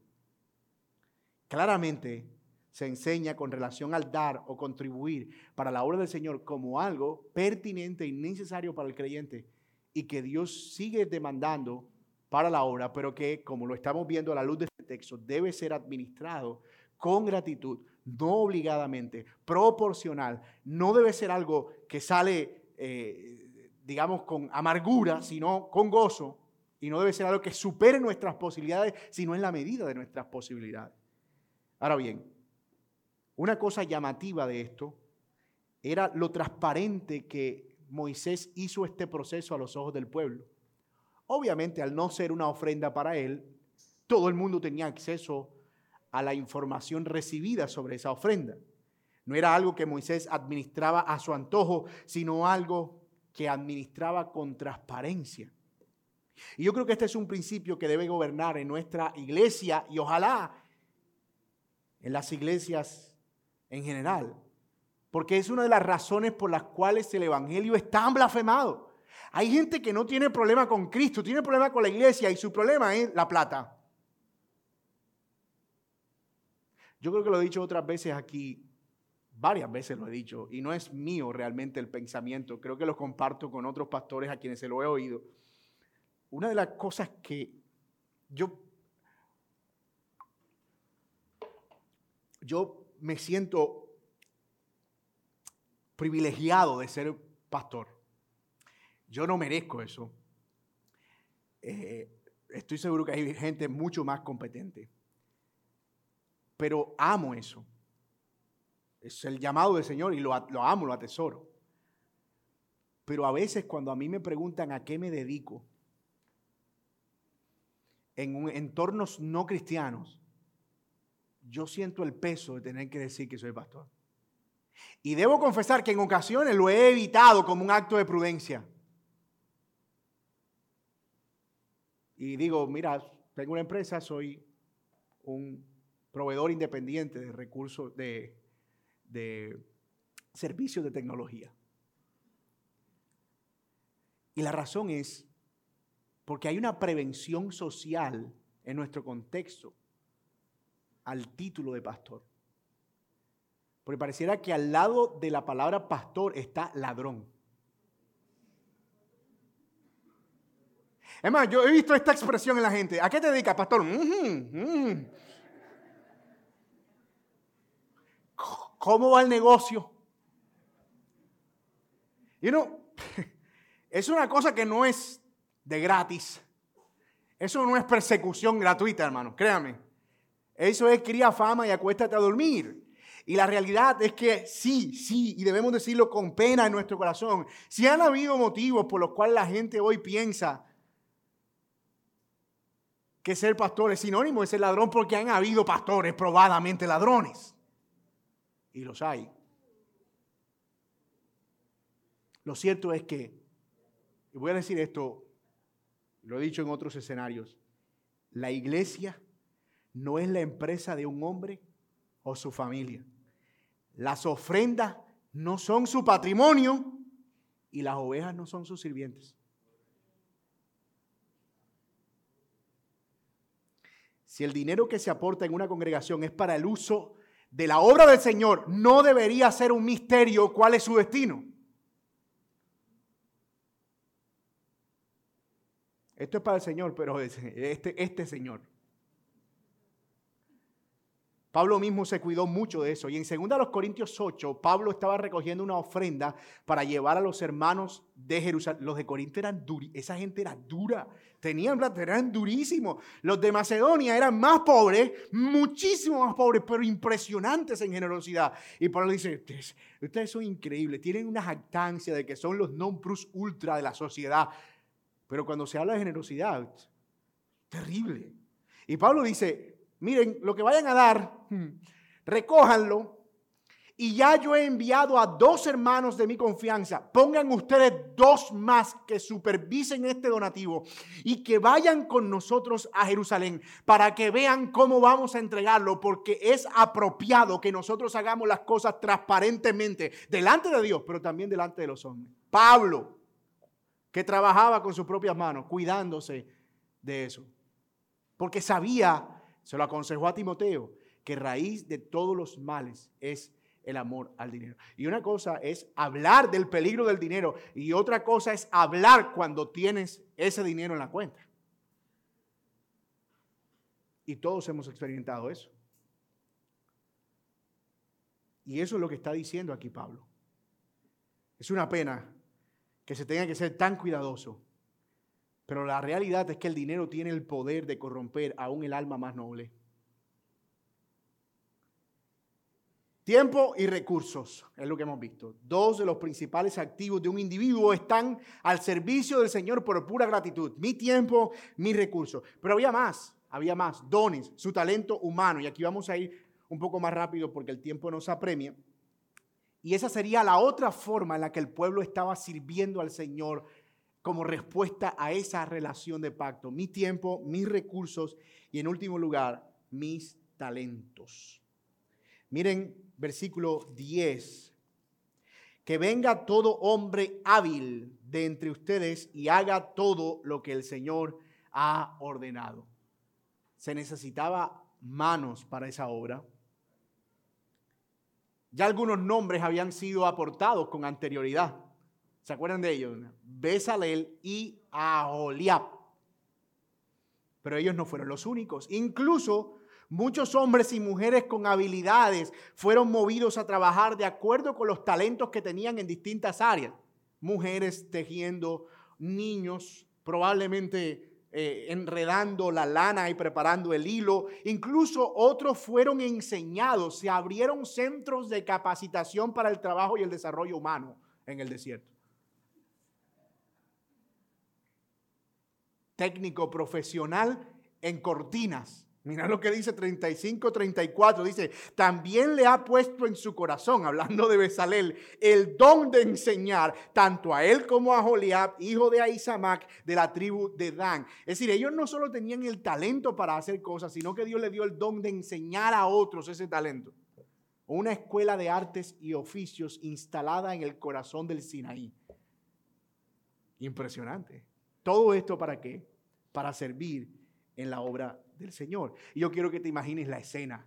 Claramente se enseña con relación al dar o contribuir para la obra del Señor como algo pertinente y necesario para el creyente y que Dios sigue demandando para la obra, pero que, como lo estamos viendo a la luz de este texto, debe ser administrado con gratitud, no obligadamente, proporcional. No debe ser algo que sale eh, digamos, con amargura, sino con gozo. Y no debe ser algo que supere nuestras posibilidades, sino en la medida de nuestras posibilidades. Ahora bien, una cosa llamativa de esto era lo transparente que Moisés hizo este proceso a los ojos del pueblo. Obviamente, al no ser una ofrenda para él, todo el mundo tenía acceso a la información recibida sobre esa ofrenda. No era algo que Moisés administraba a su antojo, sino algo que administraba con transparencia. Y yo creo que este es un principio que debe gobernar en nuestra iglesia y ojalá en las iglesias en general. Porque es una de las razones por las cuales el Evangelio es tan blasfemado. Hay gente que no tiene problema con Cristo, tiene problema con la iglesia y su problema es la plata. Yo creo que lo he dicho otras veces aquí, varias veces lo he dicho, y no es mío realmente el pensamiento, creo que lo comparto con otros pastores a quienes se lo he oído. Una de las cosas que yo, yo me siento privilegiado de ser pastor. Yo no merezco eso. Eh, estoy seguro que hay gente mucho más competente. Pero amo eso. Es el llamado del Señor y lo, lo amo, lo atesoro. Pero a veces cuando a mí me preguntan a qué me dedico, en entornos no cristianos, yo siento el peso de tener que decir que soy pastor. Y debo confesar que en ocasiones lo he evitado como un acto de prudencia. Y digo, mira, tengo una empresa, soy un proveedor independiente de recursos, de, de servicios de tecnología. Y la razón es porque hay una prevención social en nuestro contexto al título de pastor. Porque pareciera que al lado de la palabra pastor está ladrón. Es más, yo he visto esta expresión en la gente. ¿A qué te dedicas, pastor? ¿Cómo va el negocio? Y no, [LAUGHS] es una cosa que no es de gratis. Eso no es persecución gratuita, hermano, créame. Eso es cría fama y acuéstate a dormir. Y la realidad es que sí, sí, y debemos decirlo con pena en nuestro corazón. Si han habido motivos por los cuales la gente hoy piensa que ser pastor es sinónimo de ser ladrón, porque han habido pastores probadamente ladrones. Y los hay. Lo cierto es que, y voy a decir esto, lo he dicho en otros escenarios, la iglesia no es la empresa de un hombre o su familia. Las ofrendas no son su patrimonio y las ovejas no son sus sirvientes. Si el dinero que se aporta en una congregación es para el uso de la obra del Señor, no debería ser un misterio cuál es su destino. Esto es para el Señor, pero [LAUGHS] este, este Señor Pablo mismo se cuidó mucho de eso. Y en 2 Corintios 8, Pablo estaba recogiendo una ofrenda para llevar a los hermanos de Jerusalén. Los de Corinto eran duros, esa gente era dura, tenían plata, eran durísimos. Los de Macedonia eran más pobres, muchísimo más pobres, pero impresionantes en generosidad. Y Pablo dice, ustedes, son increíbles, tienen una jactancia de que son los non plus ultra de la sociedad. Pero cuando se habla de generosidad, terrible. Y Pablo dice, miren, lo que vayan a dar, hmm, recójanlo. Y ya yo he enviado a dos hermanos de mi confianza. Pongan ustedes dos más que supervisen este donativo y que vayan con nosotros a Jerusalén para que vean cómo vamos a entregarlo, porque es apropiado que nosotros hagamos las cosas transparentemente delante de Dios, pero también delante de los hombres. Pablo, que trabajaba con sus propias manos, cuidándose de eso, porque sabía se lo aconsejó a Timoteo, que raíz de todos los males es el amor al dinero. Y una cosa es hablar del peligro del dinero y otra cosa es hablar cuando tienes ese dinero en la cuenta. Y todos hemos experimentado eso. Y eso es lo que está diciendo aquí Pablo. Es una pena que se tenga que ser tan cuidadoso pero la realidad es que el dinero tiene el poder de corromper aún el alma más noble. Tiempo y recursos, es lo que hemos visto. Dos de los principales activos de un individuo están al servicio del Señor por pura gratitud. Mi tiempo, mis recursos. Pero había más, había más. Dones, su talento humano. Y aquí vamos a ir un poco más rápido porque el tiempo nos apremia. Y esa sería la otra forma en la que el pueblo estaba sirviendo al Señor como respuesta a esa relación de pacto. Mi tiempo, mis recursos y en último lugar, mis talentos. Miren versículo 10 que venga todo hombre hábil de entre ustedes y haga todo lo que el Señor ha ordenado. Se necesitaba manos para esa obra. Ya algunos nombres habían sido aportados con anterioridad. ¿Se acuerdan de ellos? Besalel y Aholiab. Pero ellos no fueron los únicos. Incluso muchos hombres y mujeres con habilidades fueron movidos a trabajar de acuerdo con los talentos que tenían en distintas áreas. Mujeres tejiendo, niños probablemente eh, enredando la lana y preparando el hilo. Incluso otros fueron enseñados, se abrieron centros de capacitación para el trabajo y el desarrollo humano en el desierto. Técnico profesional en cortinas Mira lo que dice 35, 34. Dice, también le ha puesto en su corazón, [LAUGHS] hablando de Besalel, el don de enseñar tanto a él como a Joliab, hijo de Aizamac, de la tribu de Dan. Es decir, ellos no solo tenían el talento para hacer cosas, sino que Dios le dio el don de enseñar a otros ese talento. Una escuela de artes y oficios instalada en el corazón del Sinaí. Impresionante. ¿Todo esto para qué? Para servir en la obra del Señor. Y yo quiero que te imagines la escena.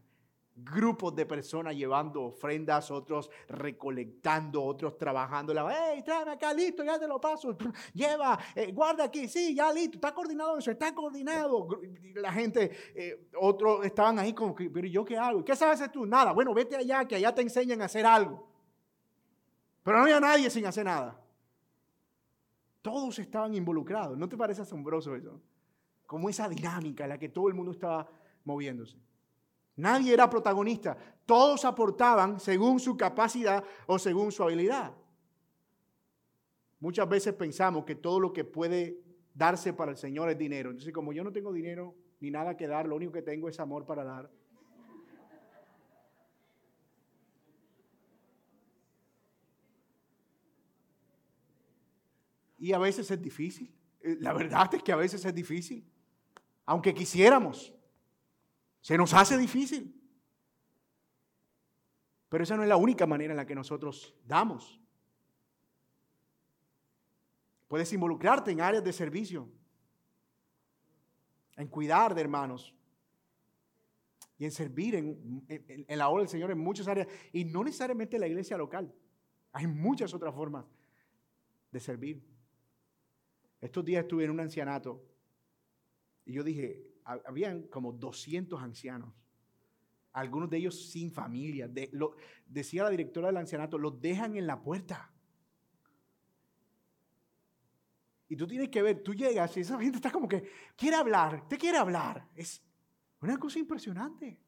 Grupos de personas llevando ofrendas, otros recolectando, otros trabajando. ¡Hey, tráeme acá, listo, ya te lo paso! [LAUGHS] Lleva, eh, guarda aquí, sí, ya listo, está coordinado eso, está coordinado. La gente, eh, otros estaban ahí como, ¿pero yo qué hago? ¿Qué sabes tú? Nada, bueno, vete allá, que allá te enseñan a hacer algo. Pero no había nadie sin hacer nada. Todos estaban involucrados. ¿No te parece asombroso eso? como esa dinámica en la que todo el mundo estaba moviéndose. Nadie era protagonista, todos aportaban según su capacidad o según su habilidad. Muchas veces pensamos que todo lo que puede darse para el Señor es dinero. Entonces, como yo no tengo dinero ni nada que dar, lo único que tengo es amor para dar. Y a veces es difícil. Eh, la verdad es que a veces es difícil aunque quisiéramos. Se nos hace difícil. Pero esa no es la única manera en la que nosotros damos. Puedes involucrarte en áreas de servicio, en cuidar de hermanos y en servir en, en, la obra del Señor en muchas áreas y no necesariamente en la iglesia local. Hay muchas otras formas de servir. Estos días estuve en un ancianato y yo dije, habían como 200 ancianos, algunos de ellos sin familia. decía la directora del ancianato, los dejan en la puerta. Y tú tienes que ver, tú llegas y esa gente está como que quiere hablar, te quiere hablar. Es una cosa impresionante.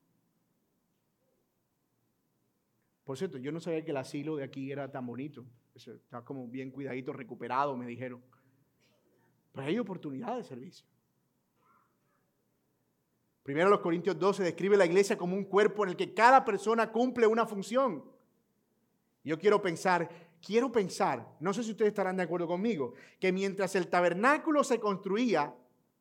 Por cierto, yo no sabía que el asilo de aquí era tan bonito. Está como bien cuidadito, recuperado, me dijeron. Pero hay oportunidad de servicio. Primero los Corintios 12 describe la iglesia como un cuerpo en el que cada persona cumple una función. Yo quiero pensar, quiero pensar, no sé si ustedes estarán de acuerdo conmigo, que mientras el tabernáculo se construía,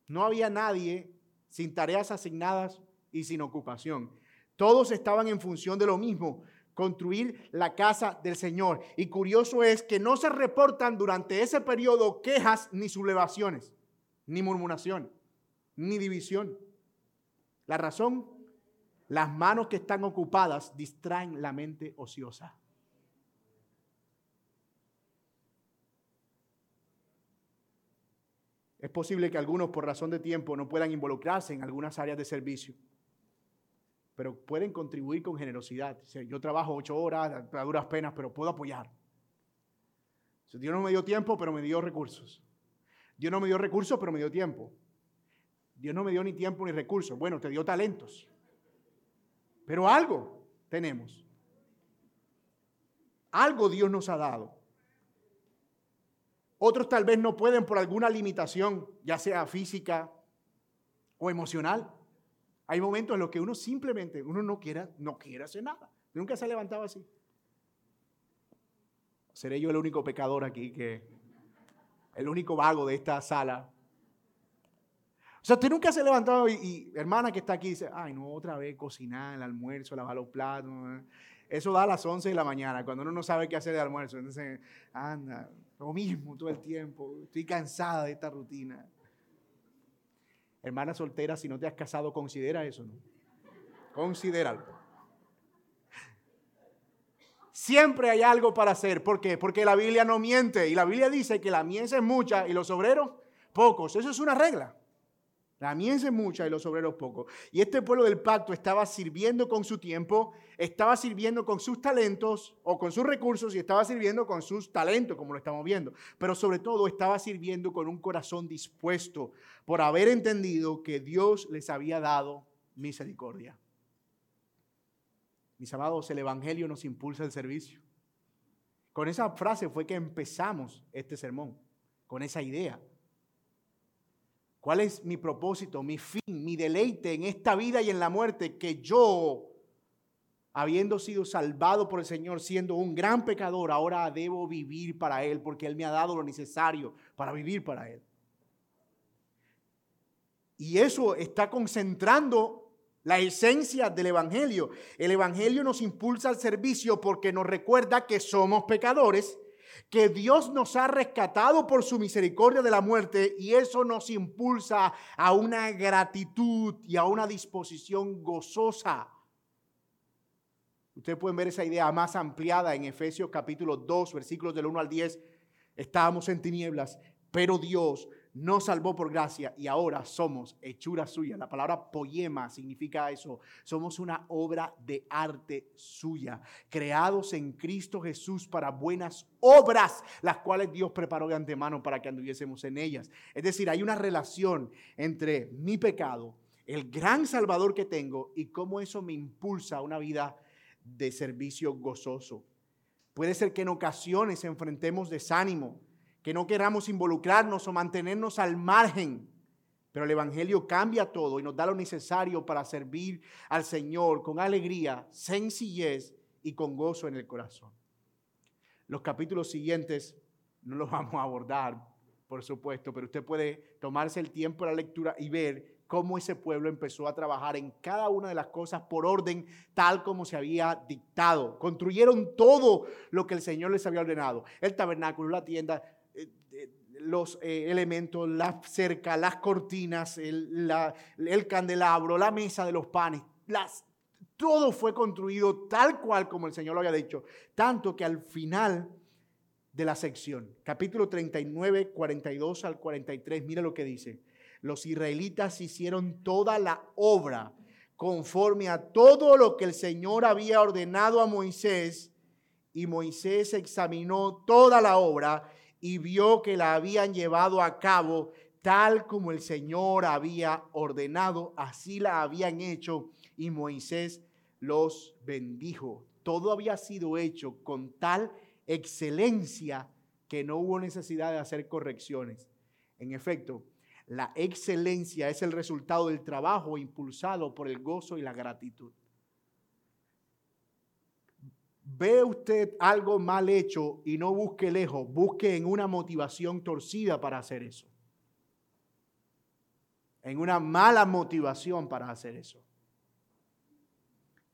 no había nadie sin tareas asignadas y sin ocupación. Todos estaban en función de lo mismo, construir la casa del Señor. Y curioso es que no se reportan durante ese periodo quejas ni sublevaciones, ni murmuración, ni división. La razón, las manos que están ocupadas distraen la mente ociosa. Es posible que algunos por razón de tiempo no puedan involucrarse en algunas áreas de servicio, pero pueden contribuir con generosidad. Yo trabajo ocho horas a duras penas, pero puedo apoyar. Dios no me dio tiempo, pero me dio recursos. Dios no me dio recursos, pero me dio tiempo. Dios no me dio ni tiempo ni recursos. Bueno, te dio talentos. Pero algo tenemos. Algo Dios nos ha dado. Otros tal vez no pueden por alguna limitación, ya sea física o emocional. Hay momentos en los que uno simplemente, uno no quiere, no quiere hacer nada. Nunca se ha levantado así. Seré yo el único pecador aquí el único vago de esta sala o sea, usted nunca se ha levantado y, hermana que está aquí dice, ay, no, otra vez cocinar, el almuerzo, lavar los platos. Eso da a las 11 de la mañana, cuando uno no sabe qué hacer de almuerzo. Entonces, anda, lo mismo todo el tiempo. Estoy cansada de esta rutina. Hermana soltera, si no te has casado, considera eso, ¿no? Considéralo. Siempre hay algo para hacer. ¿Por qué? Porque la Biblia no miente. Y la Biblia dice que la mies es mucha y los obreros pocos. Eso es una regla. La mies es mucha y los obreros pocos. Y este pueblo del pacto estaba sirviendo con su tiempo, estaba sirviendo con sus talentos o con sus recursos y estaba sirviendo con sus talentos, como lo estamos viendo. Pero sobre todo estaba sirviendo con un corazón dispuesto por haber entendido que Dios les había dado misericordia. Mis amados, el Evangelio nos impulsa el servicio. Con esa frase fue que empezamos este sermón, con esa idea. ¿Cuál es mi propósito, mi fin, mi deleite en esta vida y en la muerte? Que yo, habiendo sido salvado por el Señor, siendo un gran pecador, ahora debo vivir para Él, porque Él me ha dado lo necesario para vivir para Él. Y eso está concentrando la esencia del Evangelio. El Evangelio nos impulsa al servicio porque nos recuerda que somos pecadores que Dios nos ha rescatado por su misericordia de la muerte y eso nos impulsa a una gratitud y a una disposición gozosa. Ustedes pueden ver esa idea más ampliada en Efesios capítulo 2, versículos del 1 al 10. Estábamos en tinieblas, pero Dios nos salvó por gracia y ahora somos hechura suya. La palabra poema significa eso. Somos una obra de arte suya, creados en Cristo Jesús para buenas obras, las cuales Dios preparó de antemano para que anduviésemos en ellas. Es decir, hay una relación entre mi pecado, el gran Salvador que tengo y cómo eso me impulsa a una vida de servicio gozoso. Puede ser que en ocasiones enfrentemos desánimo que no queramos involucrarnos o mantenernos al margen. Pero el Evangelio cambia todo y nos da lo necesario para servir al Señor con alegría, sencillez y con gozo en el corazón. Los capítulos siguientes no los [LAUGHS] vamos a abordar, por supuesto, pero usted puede tomarse el tiempo de la lectura y ver cómo ese pueblo empezó a trabajar en cada una de las cosas por orden tal como se había dictado. Construyeron todo lo que el Señor les había ordenado. El tabernáculo, la tienda, los eh, elementos, la cerca, las cortinas, el, el, candelabro, la mesa de los panes, las, todo fue construido tal cual como el Señor lo había dicho. Tanto que al final de la sección, capítulo 39, 42 al 43, mira lo que dice. Los israelitas hicieron toda la obra conforme a todo lo que el Señor había ordenado a Moisés, y Moisés examinó toda la obra y vio que la habían llevado a cabo tal como el Señor había ordenado, así la habían hecho y Moisés los bendijo. Todo había sido hecho con tal excelencia que no hubo necesidad de hacer correcciones. En efecto, la excelencia es el resultado del trabajo impulsado por el gozo y la gratitud. Ve usted algo mal hecho y no busque lejos, busque en una motivación torcida para hacer eso. En una mala motivación para hacer eso.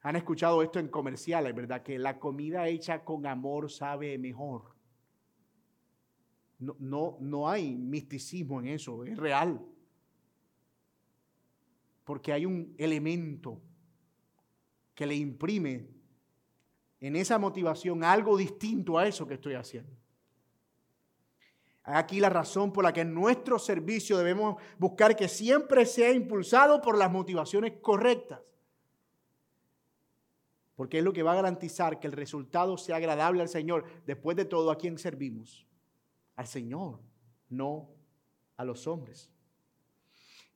Han escuchado esto en comerciales, ¿verdad? Que la comida hecha con amor sabe mejor. No, no, no hay misticismo en eso, es real. Porque hay un elemento que le imprime en esa motivación algo distinto a eso que estoy haciendo. Aquí la razón por la que en nuestro servicio debemos buscar que siempre sea impulsado por las motivaciones correctas. Porque es lo que va a garantizar que el resultado sea agradable al Señor. Después de todo, ¿a quién servimos? Al Señor, no a los hombres.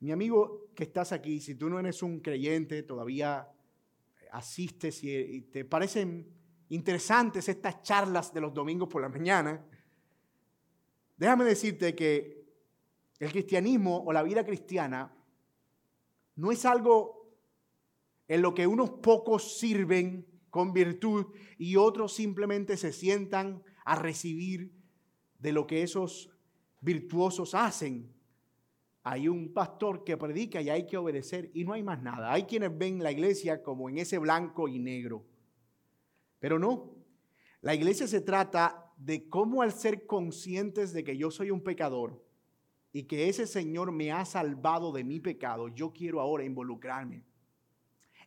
Mi amigo que estás aquí, si tú no eres un creyente, todavía asistes y te parecen interesantes estas charlas de los domingos por la mañana, déjame decirte que el cristianismo o la vida cristiana no es algo en lo que unos pocos sirven con virtud y otros simplemente se sientan a recibir de lo que esos virtuosos hacen. Hay un pastor que predica y hay que obedecer y no hay más nada. Hay quienes ven la iglesia como en ese blanco y negro. Pero no, la iglesia se trata de cómo al ser conscientes de que yo soy un pecador y que ese Señor me ha salvado de mi pecado, yo quiero ahora involucrarme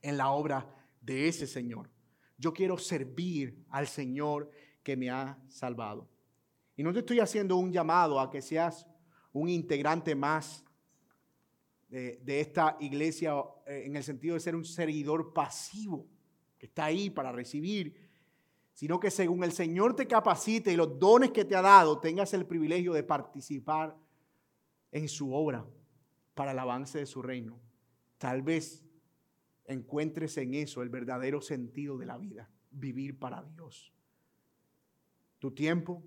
en la obra de ese Señor. Yo quiero servir al Señor que me ha salvado. Y no te estoy haciendo un llamado a que seas un integrante más de, esta iglesia eh, en el sentido de ser un seguidor pasivo que está ahí para recibir, sino que según el Señor te capacite y los dones que te ha dado, tengas el privilegio de participar en su obra para el avance de su reino. Tal vez encuentres en eso el verdadero sentido de la vida, vivir para Dios. Tu tiempo,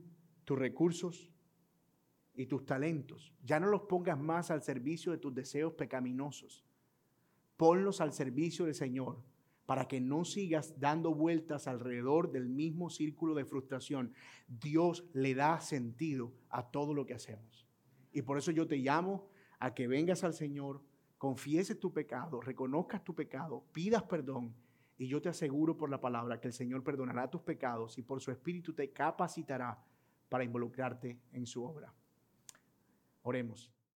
tus recursos y tus talentos, ya no los pongas más al servicio de tus deseos pecaminosos. Ponlos al servicio del Señor para que no sigas dando vueltas alrededor del mismo círculo de frustración. Dios le da sentido a todo lo que hacemos. Y por eso yo te llamo a que vengas al Señor, confieses tu pecado, reconozcas tu pecado, pidas perdón. Y yo te aseguro por la palabra que el Señor perdonará tus pecados y por su Espíritu te capacitará para involucrarte en su obra. Oremos.